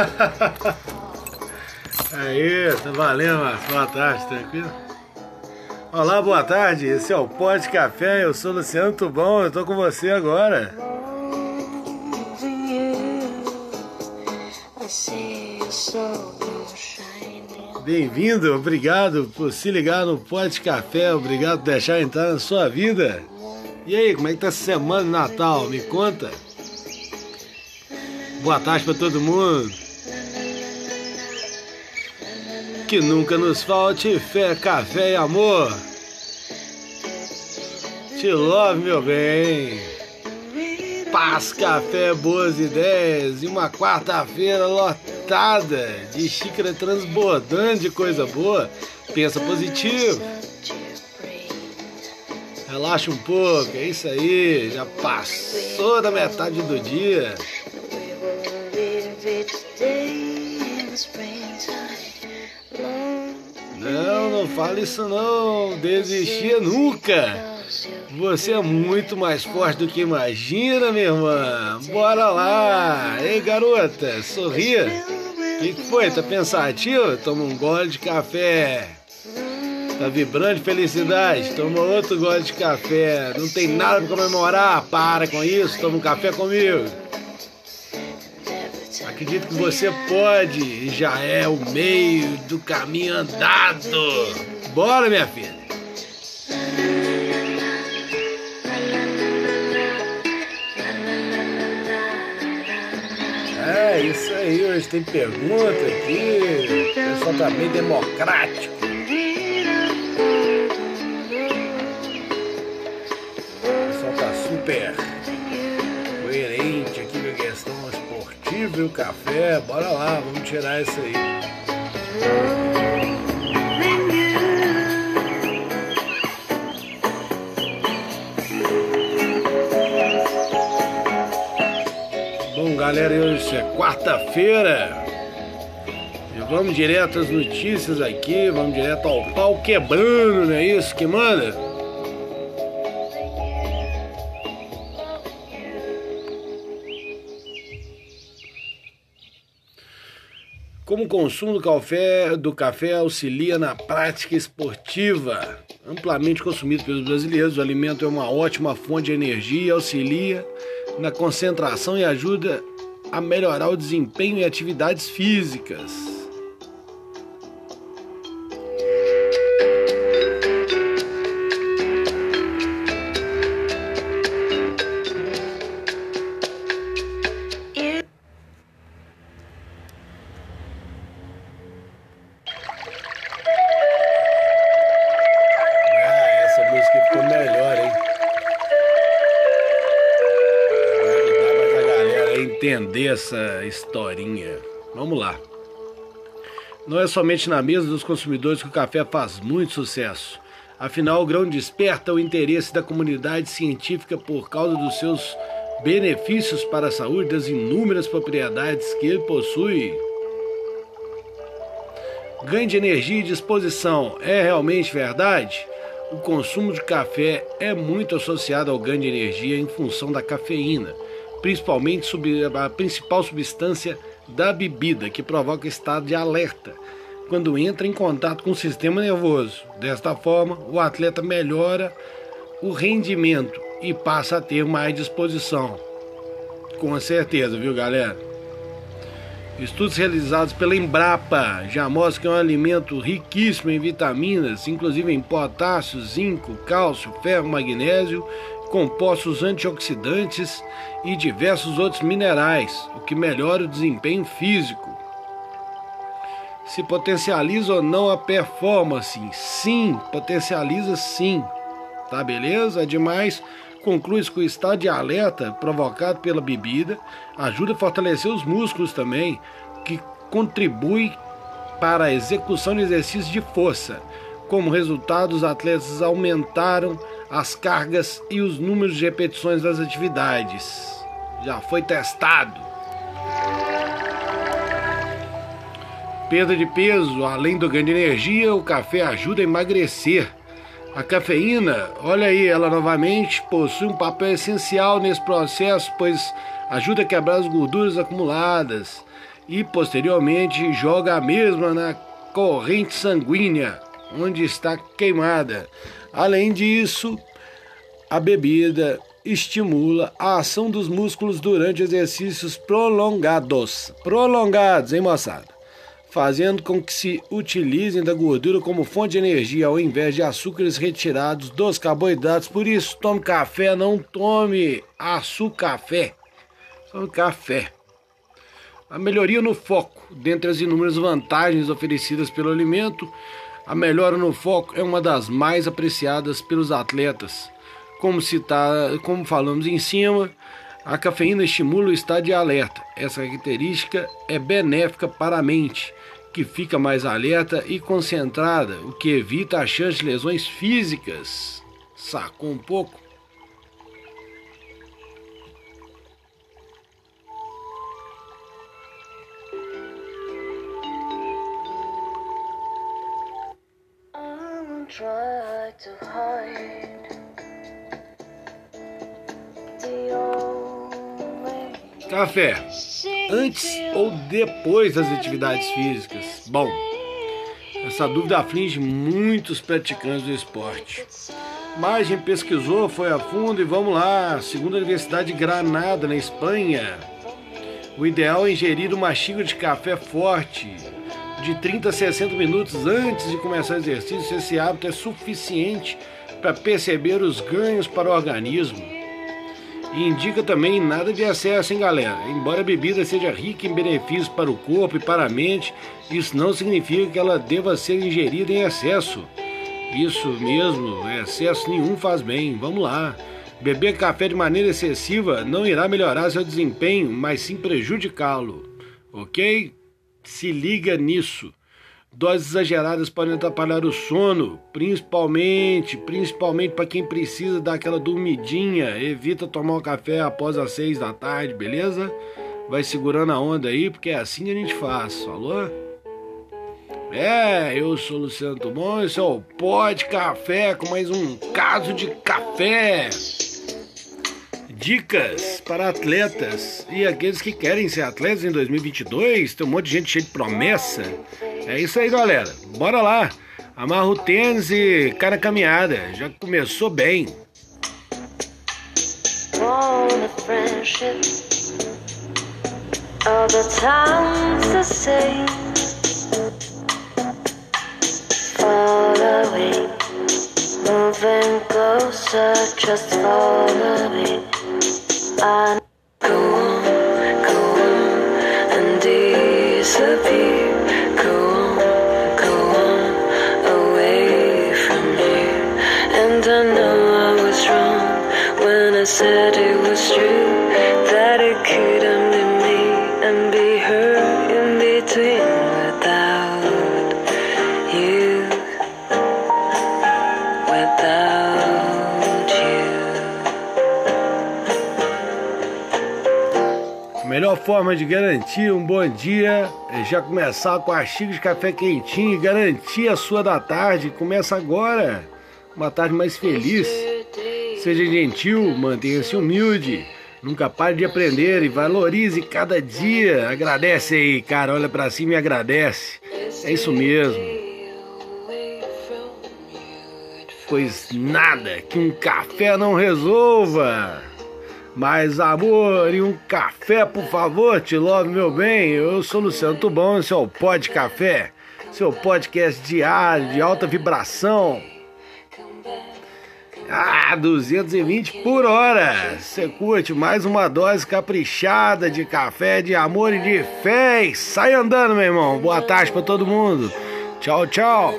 Aí, tá valendo, Marcos. Boa tarde, tranquilo? Olá, boa tarde. Esse é o Pode Café. Eu sou Luciano Tubão. Eu tô com você agora. Bem-vindo, obrigado por se ligar no Pode Café, obrigado por deixar entrar na sua vida. E aí, como é que tá essa semana de Natal? Me conta. Boa tarde para todo mundo. Que nunca nos falte fé, café e amor. Te love, meu bem. Paz, café, boas ideias e uma quarta-feira lotada de xícara transbordando de coisa boa. Pensa positivo. Relaxa um pouco, é isso aí. Já passou da metade do dia. Fale isso não. Desistir nunca. Você é muito mais forte do que imagina, minha irmã. Bora lá. Ei, garota, sorria. O que, que foi? Tá pensativo? Toma um gole de café. Tá vibrando de felicidade? Toma outro gole de café. Não tem nada pra comemorar? Para com isso. Toma um café comigo. Acredito que você pode já é o meio do caminho andado. Bora, minha filha. É isso aí, hoje tem pergunta aqui. O pessoal tá bem democrático. O pessoal tá super o café. Bora lá, vamos tirar isso aí. Bom, galera, hoje é quarta-feira. E vamos direto às notícias aqui, vamos direto ao pau quebrando, não é isso que manda? Como o consumo do café, do café auxilia na prática esportiva. Amplamente consumido pelos brasileiros, o alimento é uma ótima fonte de energia auxilia na concentração e ajuda a melhorar o desempenho em atividades físicas. Entender essa historinha. Vamos lá. Não é somente na mesa dos consumidores que o café faz muito sucesso. Afinal, o grão desperta o interesse da comunidade científica por causa dos seus benefícios para a saúde, das inúmeras propriedades que ele possui. Ganho de energia e disposição é realmente verdade? O consumo de café é muito associado ao ganho de energia em função da cafeína, principalmente a principal substância da bebida, que provoca estado de alerta quando entra em contato com o sistema nervoso. Desta forma, o atleta melhora o rendimento e passa a ter mais disposição. Com certeza, viu, galera? Estudos realizados pela Embrapa já mostram que é um alimento riquíssimo em vitaminas, inclusive em potássio, zinco, cálcio, ferro, magnésio, compostos antioxidantes e diversos outros minerais, o que melhora o desempenho físico. Se potencializa ou não a performance? Sim, potencializa sim. tá beleza? Ademais, conclui que o estado de alerta provocado pela bebida ajuda a fortalecer os músculos também, que contribui para a execução de exercícios de força. Como resultado, os atletas aumentaram as cargas e os números de repetições das atividades. Já foi testado. Perda de peso, além do ganho de energia, o café ajuda a emagrecer. A cafeína, olha aí, ela novamente possui um papel essencial nesse processo, pois ajuda a quebrar as gorduras acumuladas e posteriormente joga a mesma na corrente sanguínea, onde está queimada. Além disso, a bebida estimula a ação dos músculos durante exercícios prolongados. Prolongados, hein, moçada? Fazendo com que se utilizem da gordura como fonte de energia ao invés de açúcares retirados dos carboidratos. Por isso, tome café, não tome açúcar café. Tome café. A melhoria no foco, dentre as inúmeras vantagens oferecidas pelo alimento, a melhora no foco é uma das mais apreciadas pelos atletas. Como, citar, como falamos em cima, a cafeína estimula o estado de alerta. Essa característica é benéfica para a mente, que fica mais alerta e concentrada, o que evita a chance de lesões físicas. Sacou um pouco? Café. Antes ou depois das atividades físicas? Bom, essa dúvida aflige muitos praticantes do esporte. Mas gente pesquisou, foi a fundo e vamos lá. Segundo a Universidade de Granada, na Espanha, o ideal é ingerir uma xícara de café forte de 30 a 60 minutos antes de começar o exercício. Esse hábito é suficiente para perceber os ganhos para o organismo. E indica também nada de excesso, hein, galera? Embora a bebida seja rica em benefícios para o corpo e para a mente, isso não significa que ela deva ser ingerida em excesso. Isso mesmo, excesso nenhum faz bem. Vamos lá. Beber café de maneira excessiva não irá melhorar seu desempenho, mas sim prejudicá-lo. Ok? Se liga nisso. Doses exageradas podem atrapalhar o sono, principalmente, principalmente para quem precisa daquela dormidinha. Evita tomar o café após as seis da tarde, beleza? Vai segurando a onda aí, porque é assim que a gente faz, falou? É, eu sou o Luciano Tubon, esse é o Pod Café com mais um caso de café. Dicas para atletas e aqueles que querem ser atletas em 2022. Tem um monte de gente cheia de promessa. É isso aí, galera. Bora lá. Amarra o tênis e cara caminhada. Já começou bem. All closer, just follow me. I go on, go on, and disappear. Go on, go on, away from here. And I know I was wrong when I said it was true Melhor forma de garantir um bom dia é já começar com a xícara de café quentinho e garantir a sua da tarde. Começa agora, uma tarde mais feliz. Seja gentil, mantenha-se humilde. Nunca pare de aprender e valorize cada dia. Agradece aí, cara. Olha para cima e agradece. É isso mesmo. Pois nada que um café não resolva. Mais amor e um café, por favor, te love, meu bem. Eu sou Luciano Tubão, esse é o Pod Café, seu podcast diário de alta vibração. Ah, 220 por hora. Você curte mais uma dose caprichada de café, de amor e de fé. E sai andando, meu irmão. Boa tarde para todo mundo. Tchau, tchau.